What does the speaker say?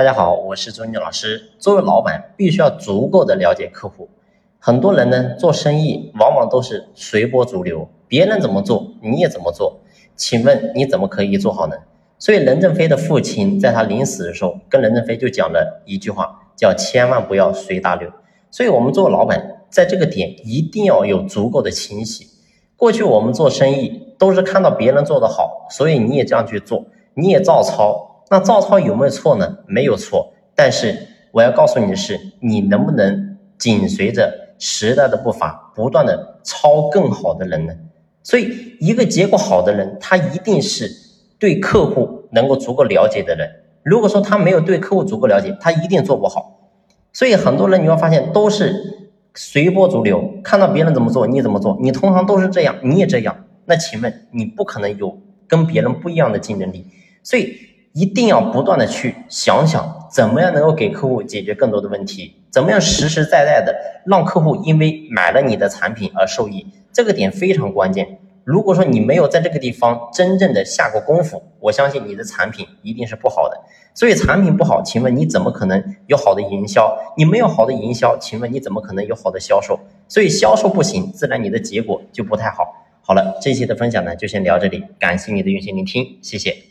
大家好，我是周宁老师。作为老板，必须要足够的了解客户。很多人呢做生意，往往都是随波逐流，别人怎么做你也怎么做。请问你怎么可以做好呢？所以任正非的父亲在他临死的时候，跟任正非就讲了一句话，叫千万不要随大流。所以我们做老板，在这个点一定要有足够的清晰。过去我们做生意都是看到别人做得好，所以你也这样去做，你也照抄。那照抄有没有错呢？没有错，但是我要告诉你的是，你能不能紧随着时代的步伐，不断的抄更好的人呢？所以，一个结果好的人，他一定是对客户能够足够了解的人。如果说他没有对客户足够了解，他一定做不好。所以，很多人你会发现都是随波逐流，看到别人怎么做，你怎么做，你通常都是这样，你也这样。那请问，你不可能有跟别人不一样的竞争力。所以。一定要不断的去想想，怎么样能够给客户解决更多的问题，怎么样实实在在的让客户因为买了你的产品而受益，这个点非常关键。如果说你没有在这个地方真正的下过功夫，我相信你的产品一定是不好的。所以产品不好，请问你怎么可能有好的营销？你没有好的营销，请问你怎么可能有好的销售？所以销售不行，自然你的结果就不太好。好了，这期的分享呢就先聊这里，感谢你的用心聆听，谢谢。